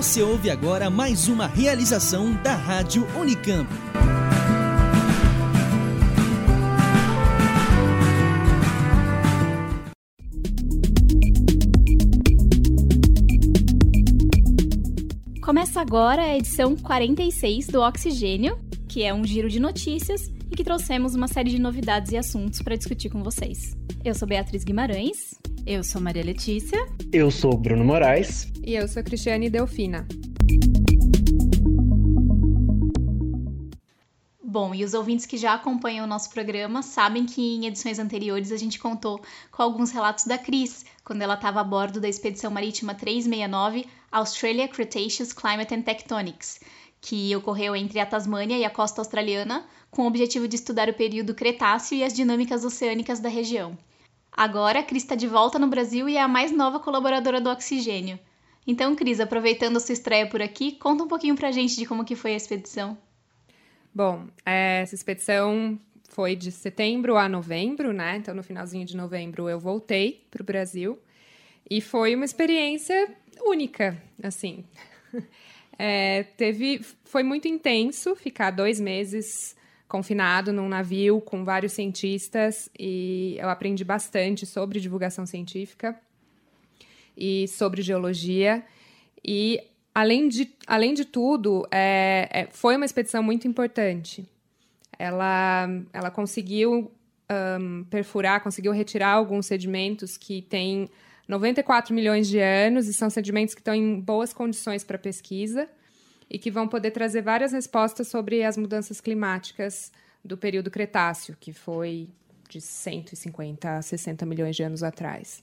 Você ouve agora mais uma realização da Rádio Unicamp. Começa agora a edição 46 do Oxigênio, que é um giro de notícias e que trouxemos uma série de novidades e assuntos para discutir com vocês. Eu sou Beatriz Guimarães. Eu sou Maria Letícia. Eu sou Bruno Moraes. E eu sou Cristiane Delfina. Bom, e os ouvintes que já acompanham o nosso programa sabem que em edições anteriores a gente contou com alguns relatos da Cris, quando ela estava a bordo da expedição marítima 369 Australia Cretaceous Climate and Tectonics, que ocorreu entre a Tasmânia e a costa australiana, com o objetivo de estudar o período Cretáceo e as dinâmicas oceânicas da região. Agora, a Cris está de volta no Brasil e é a mais nova colaboradora do Oxigênio. Então, Cris, aproveitando a sua estreia por aqui, conta um pouquinho pra gente de como que foi a expedição. Bom, é, essa expedição foi de setembro a novembro, né? Então, no finalzinho de novembro, eu voltei para o Brasil e foi uma experiência única, assim. É, teve, foi muito intenso ficar dois meses confinado num navio com vários cientistas e eu aprendi bastante sobre divulgação científica e sobre geologia e além de, além de tudo, é, é, foi uma expedição muito importante. Ela, ela conseguiu um, perfurar, conseguiu retirar alguns sedimentos que têm 94 milhões de anos e são sedimentos que estão em boas condições para pesquisa e que vão poder trazer várias respostas sobre as mudanças climáticas do período Cretáceo, que foi de 150 a 60 milhões de anos atrás.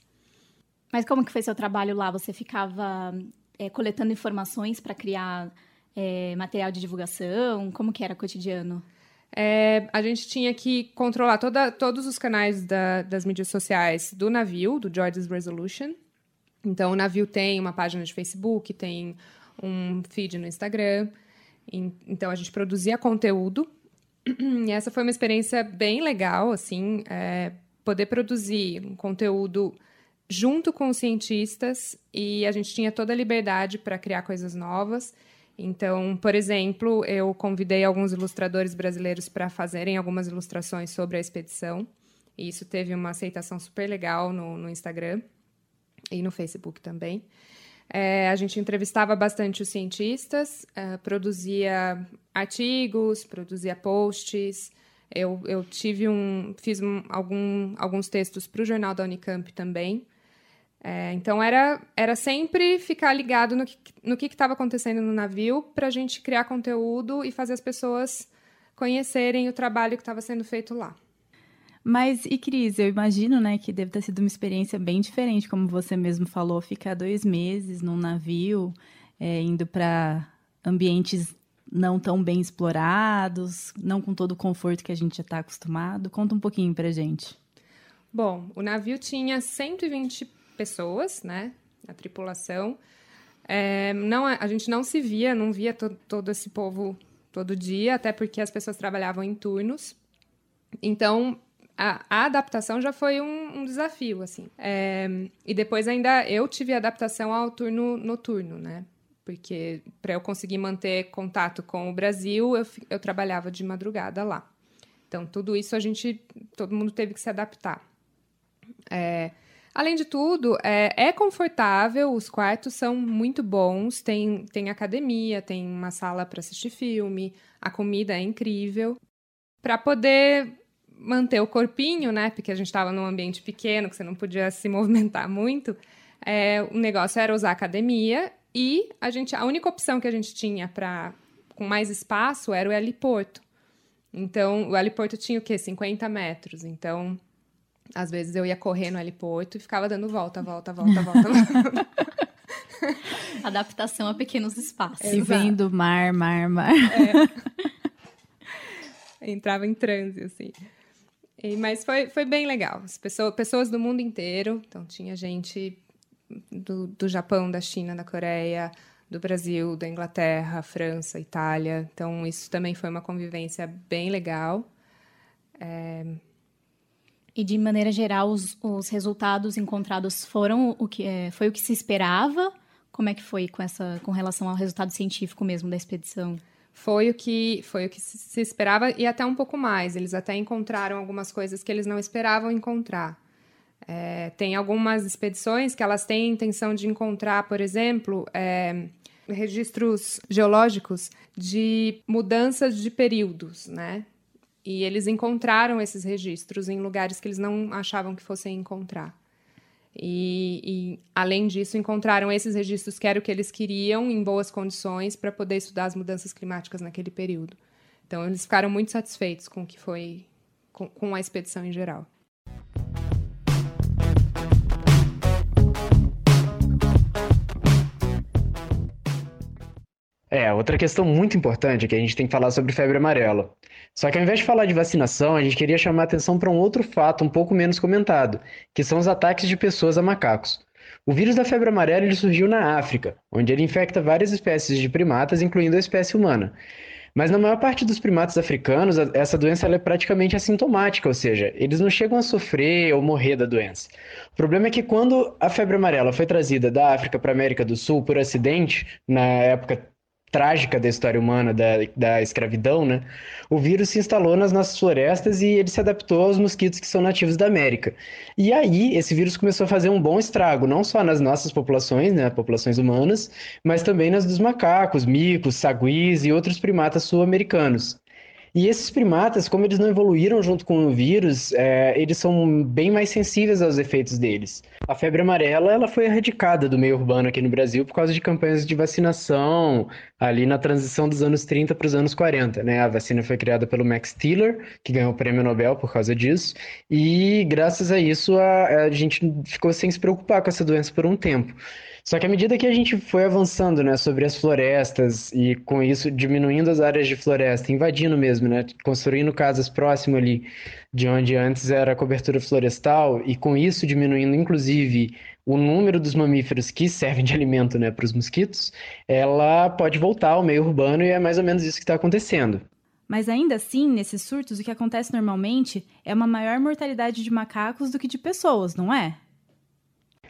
Mas como que foi seu trabalho lá? Você ficava é, coletando informações para criar é, material de divulgação? Como que era o cotidiano? É, a gente tinha que controlar toda, todos os canais da, das mídias sociais do navio, do George's Resolution. Então, o navio tem uma página de Facebook, tem um feed no Instagram. Então, a gente produzia conteúdo. E essa foi uma experiência bem legal, assim, é, poder produzir um conteúdo junto com os cientistas e a gente tinha toda a liberdade para criar coisas novas. Então, por exemplo, eu convidei alguns ilustradores brasileiros para fazerem algumas ilustrações sobre a expedição. E isso teve uma aceitação super legal no, no Instagram e no Facebook também. É, a gente entrevistava bastante os cientistas, é, produzia artigos, produzia posts. Eu, eu tive um, fiz um, algum, alguns textos para o jornal da Unicamp também. É, então era, era sempre ficar ligado no que no que estava acontecendo no navio para a gente criar conteúdo e fazer as pessoas conhecerem o trabalho que estava sendo feito lá. Mas, e Cris, eu imagino, né, que deve ter sido uma experiência bem diferente, como você mesmo falou, ficar dois meses num navio, é, indo para ambientes não tão bem explorados, não com todo o conforto que a gente já está acostumado. Conta um pouquinho para gente. Bom, o navio tinha 120 pessoas, né? A tripulação. É, não, a gente não se via, não via to, todo esse povo todo dia, até porque as pessoas trabalhavam em turnos. Então, a, a adaptação já foi um, um desafio, assim. É, e depois ainda eu tive adaptação ao turno noturno, né? Porque para eu conseguir manter contato com o Brasil, eu, eu trabalhava de madrugada lá. Então, tudo isso a gente, todo mundo teve que se adaptar. É, Além de tudo, é, é, confortável, os quartos são muito bons, tem, tem academia, tem uma sala para assistir filme, a comida é incrível. Para poder manter o corpinho, né? Porque a gente estava num ambiente pequeno, que você não podia se movimentar muito. É, o negócio era usar a academia e a gente, a única opção que a gente tinha para com mais espaço era o heliporto. Então, o heliporto tinha o quê? 50 metros. Então, às vezes eu ia correr no heliporto e ficava dando volta, volta, volta, volta. Adaptação a pequenos espaços. E vendo mar, mar, mar. É. Entrava em transe, assim. Mas foi, foi bem legal. As pessoas, pessoas do mundo inteiro. Então, tinha gente do, do Japão, da China, da Coreia, do Brasil, da Inglaterra, França, Itália. Então, isso também foi uma convivência bem legal. É, e de maneira geral, os, os resultados encontrados foram o que é, foi o que se esperava? Como é que foi com essa com relação ao resultado científico mesmo da expedição? Foi o que foi o que se esperava e até um pouco mais. Eles até encontraram algumas coisas que eles não esperavam encontrar. É, tem algumas expedições que elas têm intenção de encontrar, por exemplo, é, registros geológicos de mudanças de períodos, né? E eles encontraram esses registros em lugares que eles não achavam que fossem encontrar. E, e, além disso, encontraram esses registros que era o que eles queriam, em boas condições, para poder estudar as mudanças climáticas naquele período. Então, eles ficaram muito satisfeitos com o que foi, com, com a expedição em geral. É, outra questão muito importante é que a gente tem que falar sobre febre amarela. Só que ao invés de falar de vacinação, a gente queria chamar a atenção para um outro fato um pouco menos comentado, que são os ataques de pessoas a macacos. O vírus da febre amarela ele surgiu na África, onde ele infecta várias espécies de primatas, incluindo a espécie humana. Mas na maior parte dos primatas africanos, essa doença é praticamente assintomática, ou seja, eles não chegam a sofrer ou morrer da doença. O problema é que quando a febre amarela foi trazida da África para a América do Sul por acidente, na época trágica da história humana, da, da escravidão, né? O vírus se instalou nas nossas florestas e ele se adaptou aos mosquitos que são nativos da América. E aí, esse vírus começou a fazer um bom estrago, não só nas nossas populações, né, populações humanas, mas também nas dos macacos, micos, saguis e outros primatas sul-americanos. E esses primatas, como eles não evoluíram junto com o vírus, é, eles são bem mais sensíveis aos efeitos deles. A febre amarela ela foi erradicada do meio urbano aqui no Brasil por causa de campanhas de vacinação ali na transição dos anos 30 para os anos 40. Né? A vacina foi criada pelo Max Tiller, que ganhou o prêmio Nobel por causa disso, e graças a isso a, a gente ficou sem se preocupar com essa doença por um tempo. Só que à medida que a gente foi avançando, né, sobre as florestas e com isso diminuindo as áreas de floresta, invadindo mesmo, né, construindo casas próximo ali de onde antes era cobertura florestal e com isso diminuindo inclusive o número dos mamíferos que servem de alimento, né, para os mosquitos, ela pode voltar ao meio urbano e é mais ou menos isso que está acontecendo. Mas ainda assim, nesses surtos, o que acontece normalmente é uma maior mortalidade de macacos do que de pessoas, não é?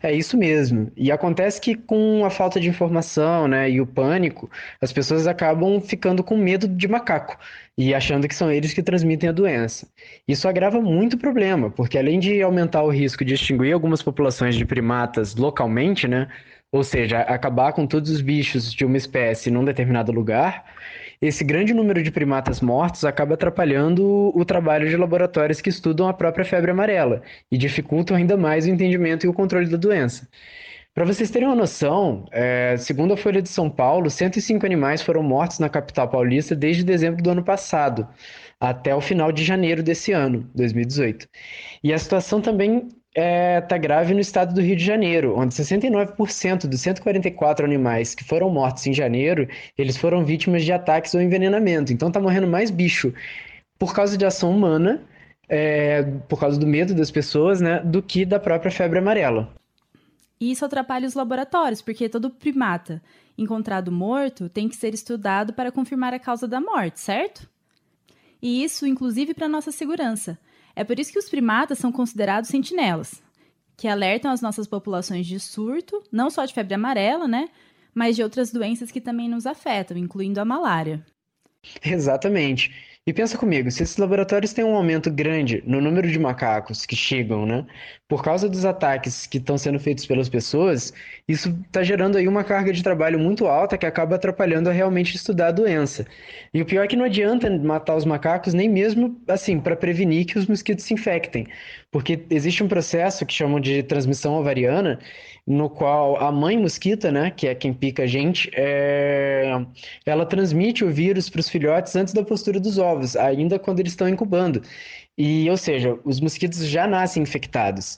É isso mesmo. E acontece que com a falta de informação, né, e o pânico, as pessoas acabam ficando com medo de macaco e achando que são eles que transmitem a doença. Isso agrava muito o problema, porque além de aumentar o risco de extinguir algumas populações de primatas localmente, né, ou seja, acabar com todos os bichos de uma espécie num determinado lugar, esse grande número de primatas mortos acaba atrapalhando o trabalho de laboratórios que estudam a própria febre amarela e dificultam ainda mais o entendimento e o controle da doença. Para vocês terem uma noção, é, segundo a Folha de São Paulo, 105 animais foram mortos na capital paulista desde dezembro do ano passado, até o final de janeiro desse ano, 2018. E a situação também está é, tá grave no estado do Rio de Janeiro, onde 69% dos 144 animais que foram mortos em janeiro, eles foram vítimas de ataques ou envenenamento. Então está morrendo mais bicho por causa de ação humana, é, por causa do medo das pessoas, né, do que da própria febre amarela. E isso atrapalha os laboratórios, porque todo primata encontrado morto tem que ser estudado para confirmar a causa da morte, certo? E isso, inclusive, para nossa segurança. É por isso que os primatas são considerados sentinelas, que alertam as nossas populações de surto, não só de febre amarela, né? Mas de outras doenças que também nos afetam, incluindo a malária. Exatamente. E pensa comigo, se esses laboratórios têm um aumento grande no número de macacos que chegam, né? Por causa dos ataques que estão sendo feitos pelas pessoas, isso está gerando aí uma carga de trabalho muito alta que acaba atrapalhando a realmente estudar a doença. E o pior é que não adianta matar os macacos nem mesmo assim para prevenir que os mosquitos se infectem, porque existe um processo que chamam de transmissão ovariana no qual a mãe mosquita, né, que é quem pica a gente, é... ela transmite o vírus para os filhotes antes da postura dos ovos, ainda quando eles estão incubando. E, ou seja, os mosquitos já nascem infectados.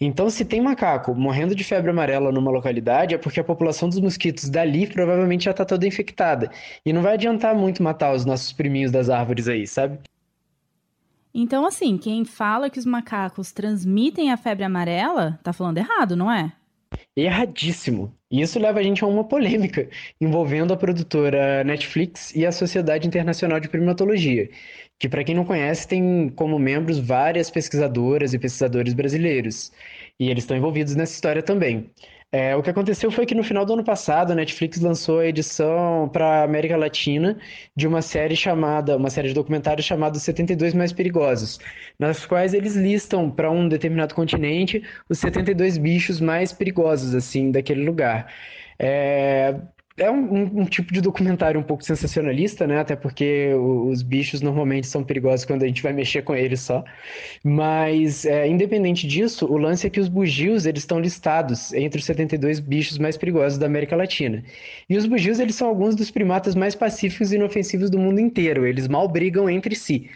Então, se tem macaco morrendo de febre amarela numa localidade, é porque a população dos mosquitos dali provavelmente já está toda infectada. E não vai adiantar muito matar os nossos priminhos das árvores aí, sabe? Então, assim, quem fala que os macacos transmitem a febre amarela, tá falando errado, não é? Erradíssimo. E isso leva a gente a uma polêmica envolvendo a produtora Netflix e a Sociedade Internacional de Primatologia, que, para quem não conhece, tem como membros várias pesquisadoras e pesquisadores brasileiros. E eles estão envolvidos nessa história também. É, o que aconteceu foi que no final do ano passado a Netflix lançou a edição para América Latina de uma série chamada, uma série de documentários chamada 72 Mais Perigosos, nas quais eles listam para um determinado continente os 72 bichos mais perigosos assim daquele lugar. É, é um, um, tipo de documentário um pouco sensacionalista, né? Até porque os bichos normalmente são perigosos quando a gente vai mexer com eles só. Mas, é, independente disso, o lance é que os bugios, eles estão listados entre os 72 bichos mais perigosos da América Latina. E os bugios, eles são alguns dos primatas mais pacíficos e inofensivos do mundo inteiro. Eles mal brigam entre si.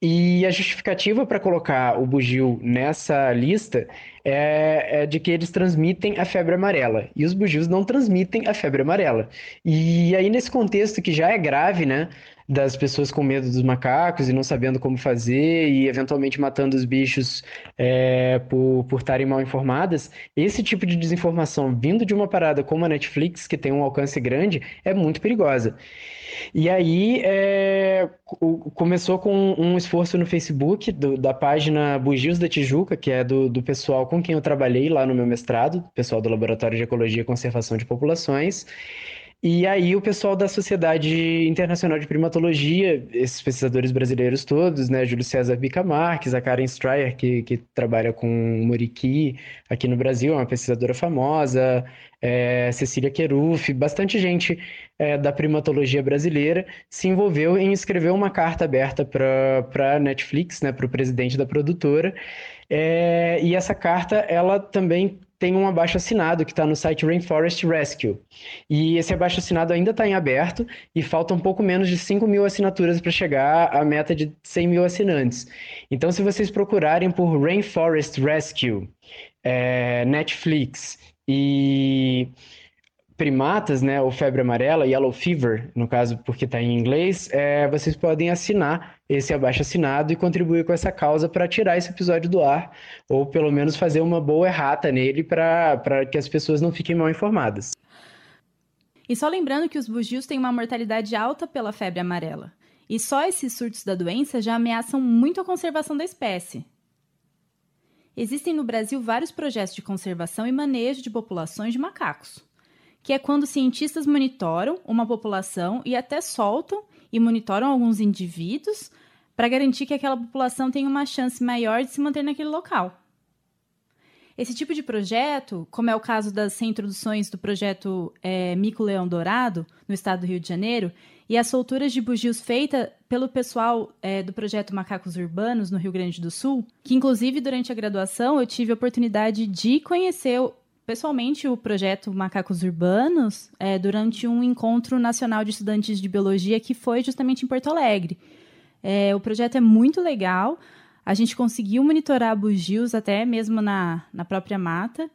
E a justificativa para colocar o bugio nessa lista é, é, de que eles transmitem a febre amarela. E os bugios não transmitem a febre amarela. E aí, nesse contexto que já é grave, né? Das pessoas com medo dos macacos e não sabendo como fazer e eventualmente matando os bichos é, por estarem mal informadas, esse tipo de desinformação vindo de uma parada como a Netflix, que tem um alcance grande, é muito perigosa. E aí é, começou com um esforço no Facebook do, da página Bugios da Tijuca, que é do, do pessoal com quem eu trabalhei lá no meu mestrado, pessoal do Laboratório de Ecologia e Conservação de Populações. E aí o pessoal da Sociedade Internacional de Primatologia, esses pesquisadores brasileiros todos, né, Júlio César Bica Marques, a Karen Stryer, que, que trabalha com Muriqui aqui no Brasil, é uma pesquisadora famosa, é, Cecília Queruf, bastante gente é, da primatologia brasileira se envolveu em escrever uma carta aberta para a Netflix, né, para o presidente da produtora, é, e essa carta, ela também tem um abaixo assinado que está no site Rainforest Rescue. E esse abaixo assinado ainda está em aberto e falta um pouco menos de 5 mil assinaturas para chegar à meta de 100 mil assinantes. Então, se vocês procurarem por Rainforest Rescue, é, Netflix e primatas, né, ou febre amarela, yellow fever, no caso porque está em inglês, é, vocês podem assinar esse abaixo assinado e contribuir com essa causa para tirar esse episódio do ar, ou pelo menos fazer uma boa errata nele para que as pessoas não fiquem mal informadas. E só lembrando que os bugios têm uma mortalidade alta pela febre amarela. E só esses surtos da doença já ameaçam muito a conservação da espécie. Existem no Brasil vários projetos de conservação e manejo de populações de macacos que é quando cientistas monitoram uma população e até soltam e monitoram alguns indivíduos para garantir que aquela população tenha uma chance maior de se manter naquele local. Esse tipo de projeto, como é o caso das reintroduções do projeto é, Mico Leão Dourado, no estado do Rio de Janeiro, e as solturas de bugios feitas pelo pessoal é, do projeto Macacos Urbanos, no Rio Grande do Sul, que inclusive durante a graduação eu tive a oportunidade de conhecer pessoalmente o projeto Macacos Urbanos é, durante um encontro nacional de estudantes de biologia que foi justamente em Porto Alegre. É, o projeto é muito legal. A gente conseguiu monitorar bugios até mesmo na, na própria mata.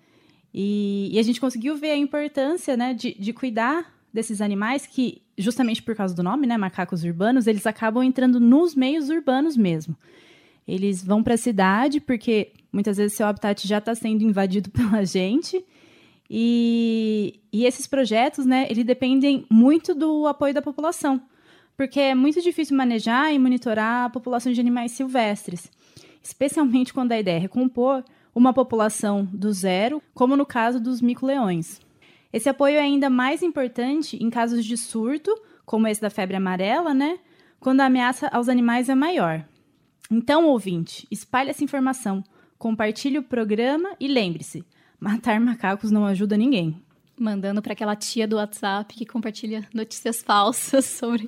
E, e a gente conseguiu ver a importância né, de, de cuidar desses animais que, justamente por causa do nome, né, macacos urbanos, eles acabam entrando nos meios urbanos mesmo. Eles vão para a cidade porque muitas vezes seu habitat já está sendo invadido pela gente. E, e esses projetos, né, eles dependem muito do apoio da população, porque é muito difícil manejar e monitorar a população de animais silvestres, especialmente quando a ideia é recompor uma população do zero, como no caso dos mico-leões. Esse apoio é ainda mais importante em casos de surto, como esse da febre amarela, né, quando a ameaça aos animais é maior. Então, ouvinte, espalhe essa informação, compartilhe o programa e lembre-se: matar macacos não ajuda ninguém. Mandando para aquela tia do WhatsApp que compartilha notícias falsas sobre,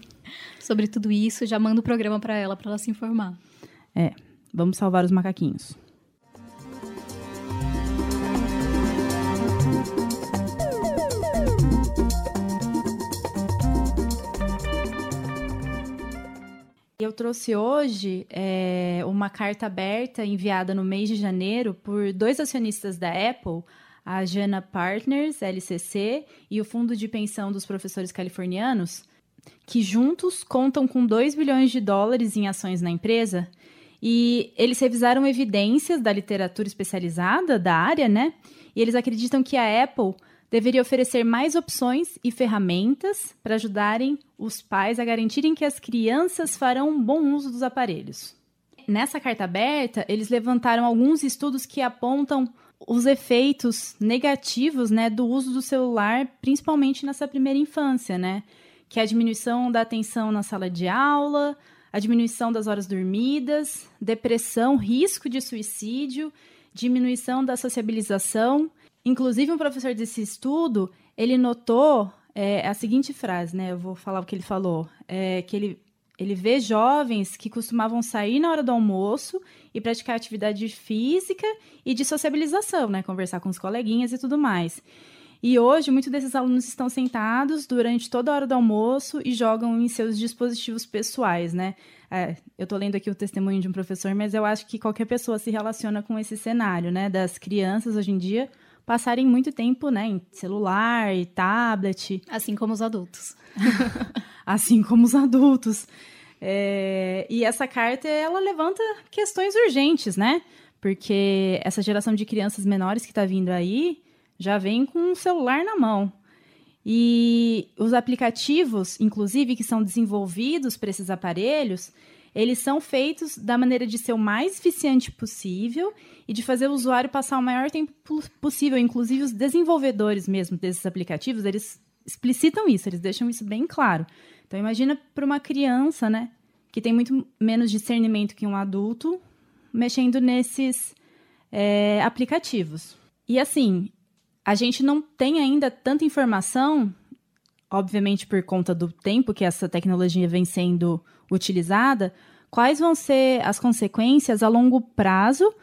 sobre tudo isso, já manda o programa para ela, para ela se informar. É, vamos salvar os macaquinhos. Eu trouxe hoje é, uma carta aberta enviada no mês de janeiro por dois acionistas da Apple, a Jana Partners, LCC, e o Fundo de Pensão dos Professores Californianos, que juntos contam com 2 bilhões de dólares em ações na empresa. E eles revisaram evidências da literatura especializada da área, né? E eles acreditam que a Apple deveria oferecer mais opções e ferramentas para ajudarem os pais a garantirem que as crianças farão um bom uso dos aparelhos. Nessa carta aberta, eles levantaram alguns estudos que apontam os efeitos negativos, né, do uso do celular, principalmente nessa primeira infância, né? Que é a diminuição da atenção na sala de aula, a diminuição das horas dormidas, depressão, risco de suicídio, diminuição da sociabilização. Inclusive, um professor desse estudo, ele notou é, a seguinte frase, né? Eu vou falar o que ele falou, é, que ele ele vê jovens que costumavam sair na hora do almoço e praticar atividade física e de sociabilização, né? Conversar com os coleguinhas e tudo mais. E hoje, muitos desses alunos estão sentados durante toda a hora do almoço e jogam em seus dispositivos pessoais, né? É, eu estou lendo aqui o testemunho de um professor, mas eu acho que qualquer pessoa se relaciona com esse cenário, né? Das crianças hoje em dia passarem muito tempo, né? Em celular e tablet. Assim como os adultos. assim como os adultos. É, e essa carta, ela levanta questões urgentes, né? Porque essa geração de crianças menores que está vindo aí já vem com um celular na mão. E os aplicativos, inclusive, que são desenvolvidos para esses aparelhos, eles são feitos da maneira de ser o mais eficiente possível e de fazer o usuário passar o maior tempo possível. Inclusive, os desenvolvedores mesmo desses aplicativos, eles explicitam isso, eles deixam isso bem claro. Então imagina para uma criança, né, que tem muito menos discernimento que um adulto, mexendo nesses é, aplicativos. E assim, a gente não tem ainda tanta informação, obviamente por conta do tempo que essa tecnologia vem sendo utilizada, quais vão ser as consequências a longo prazo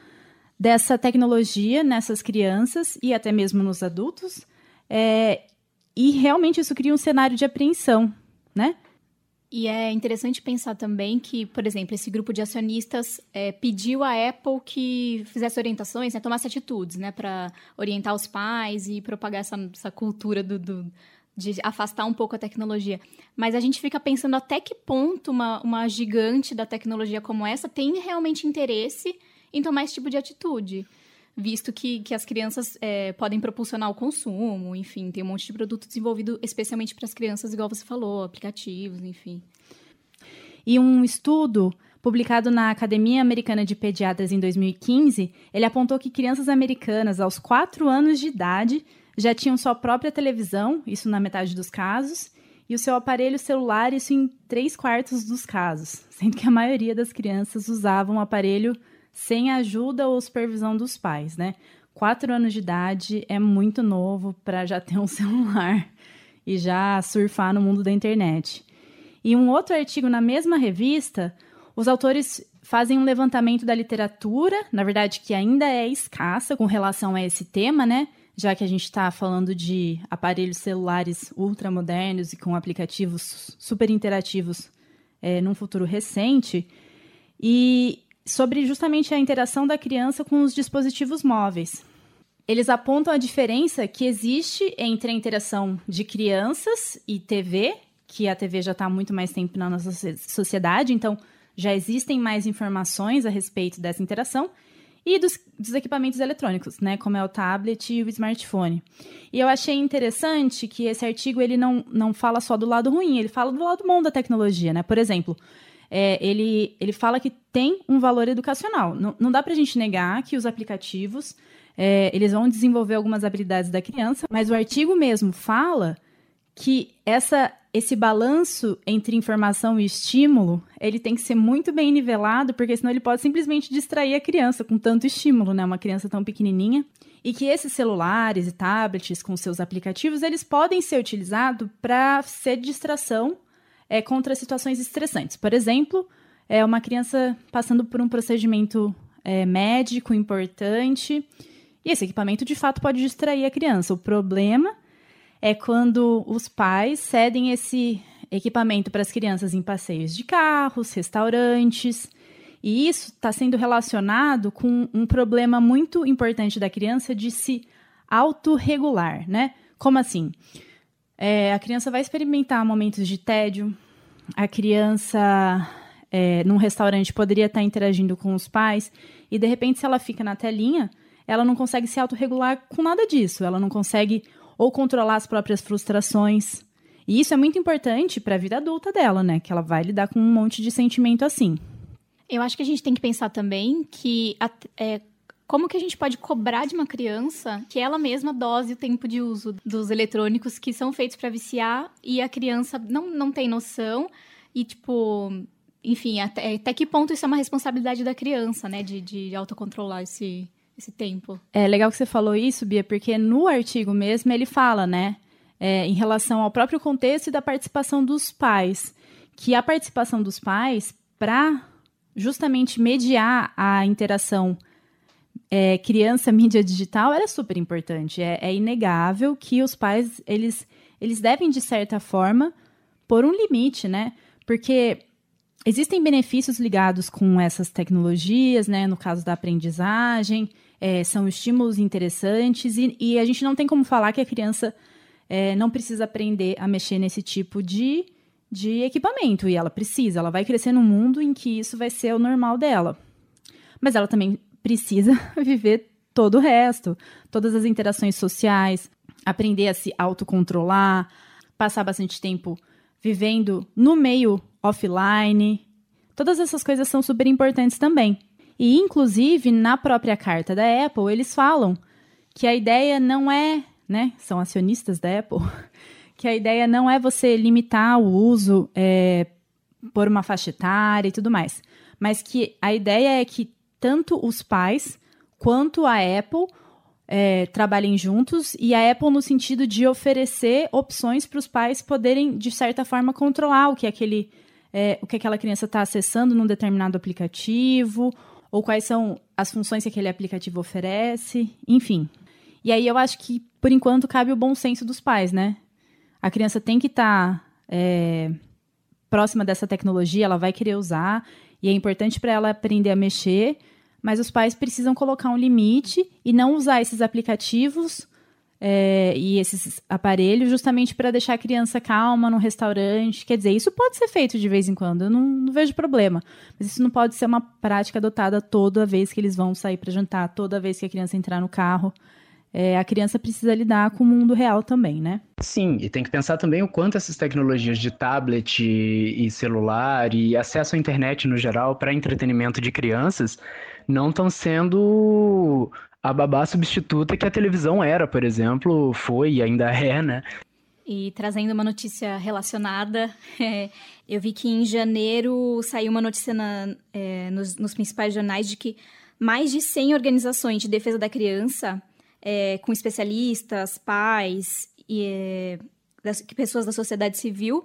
dessa tecnologia nessas crianças e até mesmo nos adultos, é, e realmente isso cria um cenário de apreensão, né? E é interessante pensar também que, por exemplo, esse grupo de acionistas é, pediu à Apple que fizesse orientações, né, tomasse atitudes, né, para orientar os pais e propagar essa, essa cultura do, do, de afastar um pouco a tecnologia. Mas a gente fica pensando até que ponto uma, uma gigante da tecnologia como essa tem realmente interesse em tomar esse tipo de atitude visto que, que as crianças é, podem propulsionar o consumo, enfim, tem um monte de produto desenvolvido especialmente para as crianças, igual você falou, aplicativos, enfim. E um estudo publicado na Academia Americana de Pediatras em 2015, ele apontou que crianças americanas aos 4 anos de idade já tinham sua própria televisão, isso na metade dos casos, e o seu aparelho celular, isso em 3 quartos dos casos, sendo que a maioria das crianças usavam o aparelho sem ajuda ou supervisão dos pais, né? Quatro anos de idade é muito novo para já ter um celular e já surfar no mundo da internet. E um outro artigo na mesma revista, os autores fazem um levantamento da literatura, na verdade que ainda é escassa com relação a esse tema, né? Já que a gente está falando de aparelhos celulares ultramodernos e com aplicativos super interativos é, num futuro recente. E sobre justamente a interação da criança com os dispositivos móveis. Eles apontam a diferença que existe entre a interação de crianças e TV, que a TV já está há muito mais tempo na nossa sociedade, então já existem mais informações a respeito dessa interação, e dos, dos, equipamentos eletrônicos, né, como é o tablet e o smartphone. E eu achei interessante que esse artigo ele não, não fala só do lado ruim, ele fala do lado bom da tecnologia, né? Por exemplo, é, ele, ele fala que tem um valor educacional. Não, não dá para a gente negar que os aplicativos é, eles vão desenvolver algumas habilidades da criança, mas o artigo mesmo fala que essa, esse balanço entre informação e estímulo ele tem que ser muito bem nivelado, porque senão ele pode simplesmente distrair a criança com tanto estímulo, né? Uma criança tão pequenininha. E que esses celulares e tablets com seus aplicativos, eles podem ser utilizados para ser distração é, contra situações estressantes. Por exemplo, é uma criança passando por um procedimento é, médico importante e esse equipamento de fato pode distrair a criança. O problema é quando os pais cedem esse equipamento para as crianças em passeios de carros, restaurantes. E isso está sendo relacionado com um problema muito importante da criança de se autorregular, né? Como assim? É, a criança vai experimentar momentos de tédio, a criança é, num restaurante poderia estar interagindo com os pais e de repente, se ela fica na telinha, ela não consegue se autorregular com nada disso. Ela não consegue ou controlar as próprias frustrações. E isso é muito importante para a vida adulta dela, né? Que ela vai lidar com um monte de sentimento assim. Eu acho que a gente tem que pensar também que é, como que a gente pode cobrar de uma criança que ela mesma dose o tempo de uso dos eletrônicos que são feitos para viciar e a criança não, não tem noção e, tipo, enfim, até, até que ponto isso é uma responsabilidade da criança, né, de, de autocontrolar esse, esse tempo. É legal que você falou isso, Bia, porque no artigo mesmo ele fala, né, é, em relação ao próprio contexto e da participação dos pais, que a participação dos pais para justamente mediar a interação é, criança-mídia digital era super importante. É, é, inegável que os pais, eles, eles devem, de certa forma, pôr um limite, né? Porque existem benefícios ligados com essas tecnologias, né? No caso da aprendizagem, é, são estímulos interessantes e, e, a gente não tem como falar que a criança é, não precisa aprender a mexer nesse tipo de de equipamento e ela precisa, ela vai crescer num mundo em que isso vai ser o normal dela. Mas ela também precisa viver todo o resto, todas as interações sociais, aprender a se autocontrolar, passar bastante tempo vivendo no meio offline. Todas essas coisas são super importantes também. E, inclusive, na própria carta da Apple, eles falam que a ideia não é, né? São acionistas da Apple, que a ideia não é você limitar o uso é, por uma faixa etária e tudo mais, mas que a ideia é que tanto os pais quanto a Apple é, trabalhem juntos e a Apple no sentido de oferecer opções para os pais poderem de certa forma controlar o que aquele é, o que aquela criança está acessando num determinado aplicativo ou quais são as funções que aquele aplicativo oferece, enfim. E aí eu acho que por enquanto cabe o bom senso dos pais, né? A criança tem que estar tá, é, próxima dessa tecnologia, ela vai querer usar, e é importante para ela aprender a mexer, mas os pais precisam colocar um limite e não usar esses aplicativos é, e esses aparelhos justamente para deixar a criança calma no restaurante. Quer dizer, isso pode ser feito de vez em quando, eu não, não vejo problema. Mas isso não pode ser uma prática adotada toda vez que eles vão sair para jantar, toda vez que a criança entrar no carro é, a criança precisa lidar com o mundo real também, né? Sim, e tem que pensar também o quanto essas tecnologias de tablet e, celular e acesso à internet no geral para entretenimento de crianças não estão sendo a babá substituta que a televisão era, por exemplo, foi e ainda é, né? E trazendo uma notícia relacionada, é, eu vi que em janeiro saiu uma notícia na, é, nos, nos principais jornais de que mais de 100 organizações de defesa da criança é, com especialistas, pais e é, das, pessoas da sociedade civil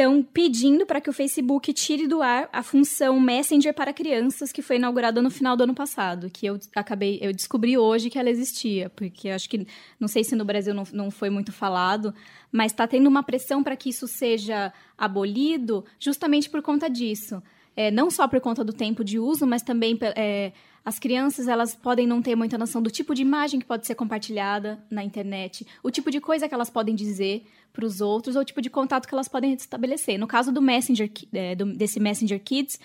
estão pedindo para que o Facebook tire do ar a função Messenger para crianças que foi inaugurada no final do ano passado, que eu acabei, eu descobri hoje que ela existia, porque acho que não sei se no Brasil não, não foi muito falado, mas está tendo uma pressão para que isso seja abolido, justamente por conta disso. É, não só por conta do tempo de uso, mas também é, as crianças, elas podem não ter muita noção do tipo de imagem que pode ser compartilhada na internet, o tipo de coisa que elas podem dizer para os outros, ou o tipo de contato que elas podem estabelecer. No caso do Messenger, é, do, desse Messenger Kids,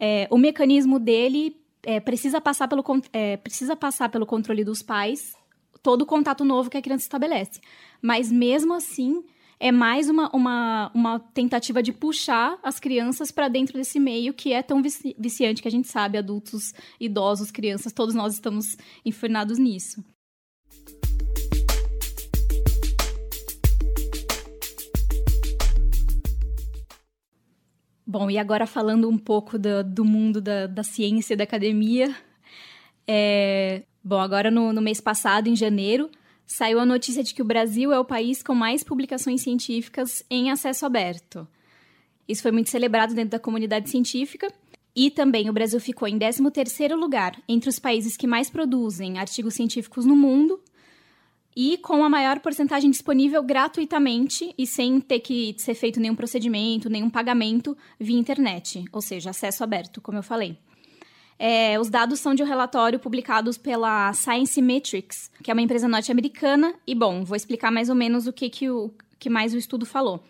é, o mecanismo dele é, precisa, passar pelo, é, precisa passar pelo controle dos pais todo o contato novo que a criança estabelece. Mas mesmo assim, é mais uma, uma, uma tentativa de puxar as crianças para dentro desse meio que é tão vici viciante que a gente sabe, adultos, idosos, crianças, todos nós estamos enfernados nisso. Bom, e agora falando um pouco do, do mundo da, da ciência e da academia. É, bom, agora no, no mês passado, em janeiro, saiu a notícia de que o Brasil é o país com mais publicações científicas em acesso aberto. Isso foi muito celebrado dentro da comunidade científica. E também o Brasil ficou em 13º lugar entre os países que mais produzem artigos científicos no mundo e com a maior porcentagem disponível gratuitamente e sem ter que ser feito nenhum procedimento, nenhum pagamento via internet, ou seja, acesso aberto, como eu falei. É, os dados são de um relatório publicado pela Science Metrics, que é uma empresa norte-americana. E, bom, vou explicar mais ou menos o que, que, o, que mais o estudo falou.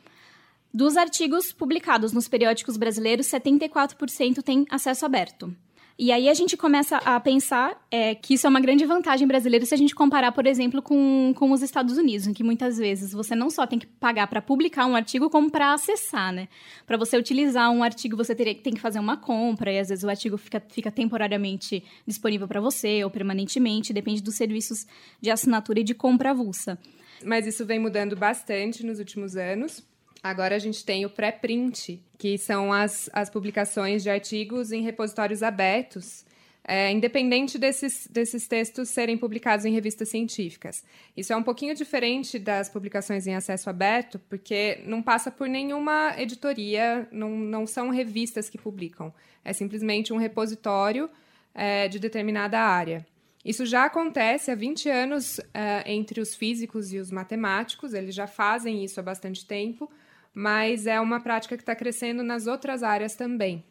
Dos artigos publicados nos periódicos brasileiros, 74% têm acesso aberto. E aí a gente começa a pensar é, que isso é uma grande vantagem brasileira se a gente comparar, por exemplo, com, com os Estados Unidos, em que muitas vezes você não só tem que pagar para publicar um artigo, como para acessar, né? Para você utilizar um artigo, você teria, tem que fazer uma compra, e às vezes o artigo fica, fica temporariamente disponível para você, ou permanentemente, depende dos serviços de assinatura e de compra avulsa. Mas isso vem mudando bastante nos últimos anos. Agora a gente tem o pré-print, que são as, as publicações de artigos em repositórios abertos, é, independente desses, desses textos serem publicados em revistas científicas. Isso é um pouquinho diferente das publicações em acesso aberto, porque não passa por nenhuma editoria, não, não são revistas que publicam. É simplesmente um repositório é, de determinada área. Isso já acontece há 20 anos é, entre os físicos e os matemáticos, eles já fazem isso há bastante tempo mas é uma prática que está crescendo nas outras áreas também.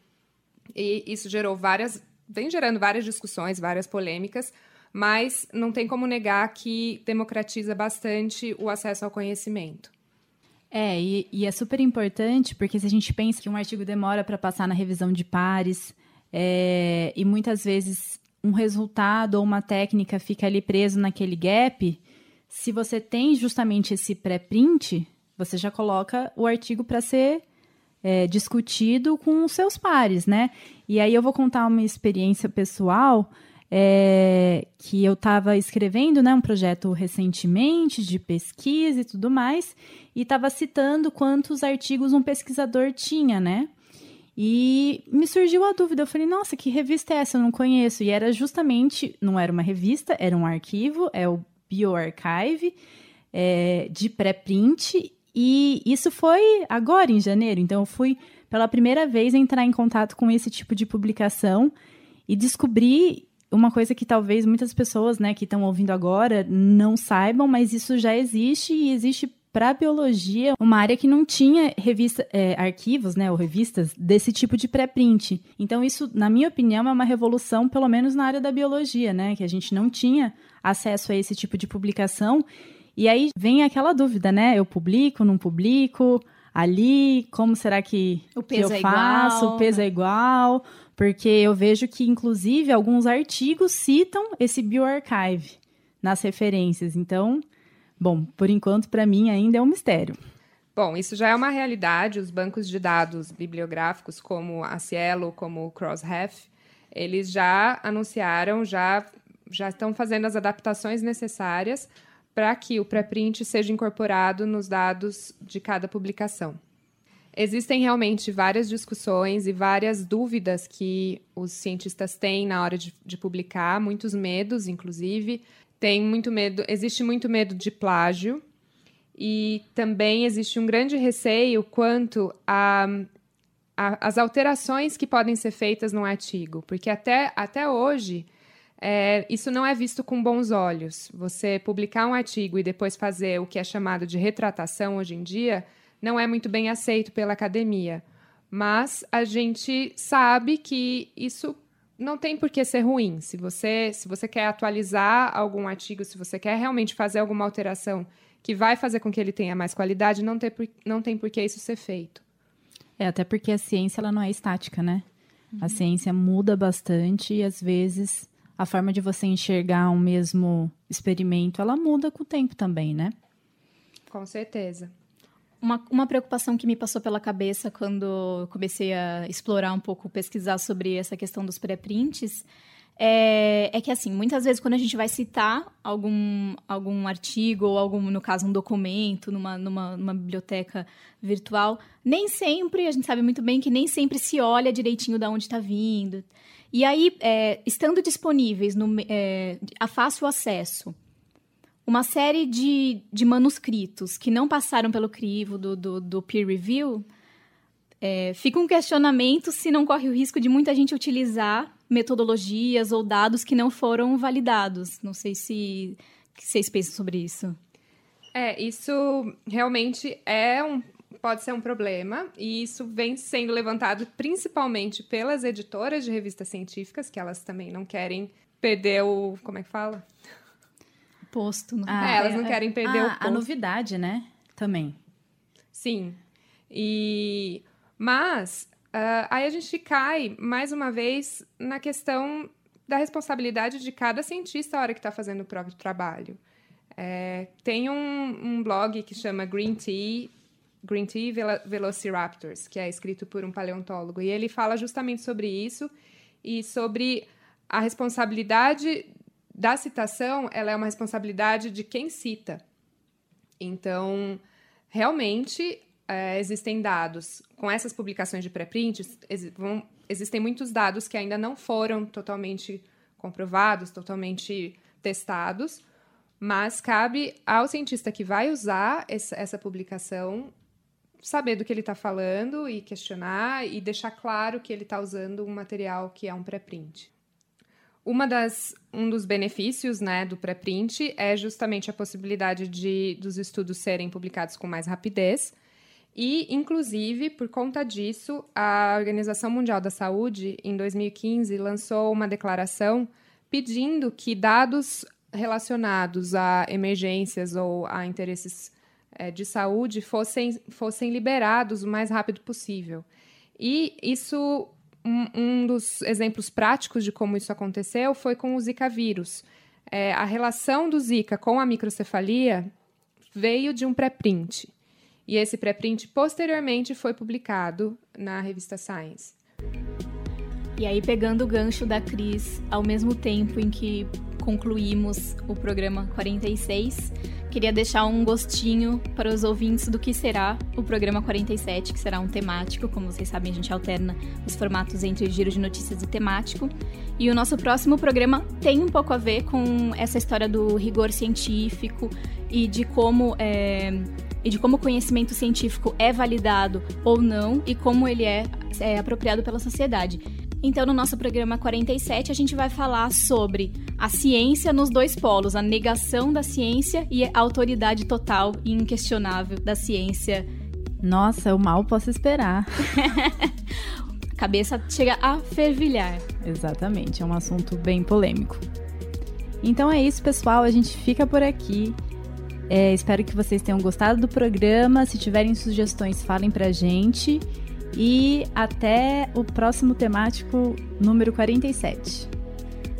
E isso gerou várias, vem gerando várias discussões, várias polêmicas, mas não tem como negar que democratiza bastante o acesso ao conhecimento. É, e, e é super importante, porque se a gente pensa que um artigo demora para passar na revisão de pares, é, e muitas vezes um resultado ou uma técnica fica ali preso naquele gap, se você tem justamente esse pré-print, você já coloca o artigo para ser é, discutido com os seus pares, né? E aí eu vou contar uma experiência pessoal é, que eu estava escrevendo, né, um projeto recentemente de pesquisa e tudo mais, e estava citando quantos artigos um pesquisador tinha, né? E me surgiu a dúvida, eu falei, nossa, que revista é essa? Eu não conheço. E era justamente, não era uma revista, era um arquivo, é o BioArchive, é, de pré-print, e isso foi agora, em janeiro. Então, eu fui pela primeira vez entrar em contato com esse tipo de publicação e descobri uma coisa que talvez muitas pessoas né, que estão ouvindo agora não saibam, mas isso já existe e existe para biologia uma área que não tinha revista, é, arquivos, né, ou revistas desse tipo de pré-print. Então isso, na minha opinião, é uma revolução, pelo menos na área da biologia, né, que a gente não tinha acesso a esse tipo de publicação e aí vem aquela dúvida, né? Eu publico, não publico? Ali, como será que, o peso que eu é faço? Igual, o peso né? é igual? Porque eu vejo que, inclusive, alguns artigos citam esse bioarchive nas referências. Então, bom, por enquanto, para mim, ainda é um mistério. Bom, isso já é uma realidade. Os bancos de dados bibliográficos, como a Cielo, como o Crossref, eles já anunciaram, já, já estão fazendo as adaptações necessárias para que o pré-print seja incorporado nos dados de cada publicação. Existem realmente várias discussões e várias dúvidas que os cientistas têm na hora de, de publicar, muitos medos, inclusive. Tem muito medo, existe muito medo de plágio e também existe um grande receio quanto a, a, as alterações que podem ser feitas no artigo, porque até, até hoje é, isso não é visto com bons olhos. Você publicar um artigo e depois fazer o que é chamado de retratação hoje em dia não é muito bem aceito pela academia. Mas a gente sabe que isso não tem por que ser ruim. Se você, se você quer atualizar algum artigo, se você quer realmente fazer alguma alteração que vai fazer com que ele tenha mais qualidade, não tem por, não tem por que isso ser feito. É, até porque a ciência ela não é estática, né? Uhum. A ciência muda bastante e às vezes a forma de você enxergar um mesmo experimento, ela muda com o tempo também, né? Com certeza. Uma, uma preocupação que me passou pela cabeça quando comecei a explorar um pouco, pesquisar sobre essa questão dos pré-prints, é, é, que, assim, muitas vezes quando a gente vai citar algum, algum artigo ou, algum, no caso, um documento numa, numa, numa biblioteca virtual, nem sempre, a gente sabe muito bem que nem sempre se olha direitinho de onde está vindo. E aí, é, estando disponíveis no, é, a fácil acesso uma série de, de manuscritos que não passaram pelo crivo do, do, do peer review, é, fica um questionamento se não corre o risco de muita gente utilizar metodologias ou dados que não foram validados. Não sei se vocês pensam sobre isso. É, isso realmente é um, pode ser um problema, e isso vem sendo levantado principalmente pelas editoras de revistas científicas, que elas também não querem perder o. Como é que fala? Posto. Não. Ah, é, elas não querem perder ah, o posto. A novidade, né? Também. Sim. E. Mas Uh, aí a gente cai, mais uma vez, na questão da responsabilidade de cada cientista a hora que está fazendo o próprio trabalho. É, tem um, um, blog que chama Green Tea, Green Tea Velociraptors, que é escrito por um paleontólogo, e ele fala justamente sobre isso e sobre a responsabilidade da citação, ela é uma responsabilidade de quem cita. Então, realmente, é, existem dados. Com essas publicações de pré-prints, ex existem muitos dados que ainda não foram totalmente comprovados, totalmente testados, mas cabe ao cientista que vai usar essa publicação saber do que ele está falando e questionar e deixar claro que ele está usando um material que é um pré-print. Uma das, um dos benefícios né, do pré-print é justamente a possibilidade de dos estudos serem publicados com mais rapidez. E, inclusive, por conta disso, a Organização Mundial da Saúde, em 2015, lançou uma declaração pedindo que dados relacionados a emergências ou a interesses é, de saúde fossem, fossem liberados o mais rápido possível. E isso, um, um dos exemplos práticos de como isso aconteceu foi com o Zika vírus. É, a relação do Zika com a microcefalia veio de um pré-print. E esse pré-print posteriormente foi publicado na revista Science. E aí, pegando o gancho da Cris, ao mesmo tempo em que concluímos o programa 46, queria deixar um gostinho para os ouvintes do que será o programa 47, que será um temático. Como vocês sabem, a gente alterna os formatos entre giro de notícias e temático. E o nosso próximo programa tem um pouco a ver com essa história do rigor científico e de como. É e de como o conhecimento científico é validado ou não e como ele é, é apropriado pela sociedade. Então, no nosso programa 47, a gente vai falar sobre a ciência nos dois polos, a negação da ciência e a autoridade total e inquestionável da ciência. Nossa, eu mal posso esperar. a cabeça chega a fervilhar. Exatamente, é um assunto bem polêmico. Então é isso, pessoal. A gente fica por aqui. É, espero que vocês tenham gostado do programa. Se tiverem sugestões, falem pra gente. E até o próximo temático número 47.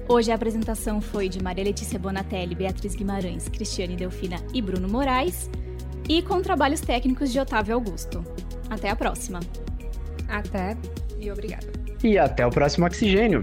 Hoje a apresentação foi de Maria Letícia Bonatelli, Beatriz Guimarães, Cristiane Delfina e Bruno Moraes, e com trabalhos técnicos de Otávio Augusto. Até a próxima. Até e obrigada. E até o próximo Oxigênio.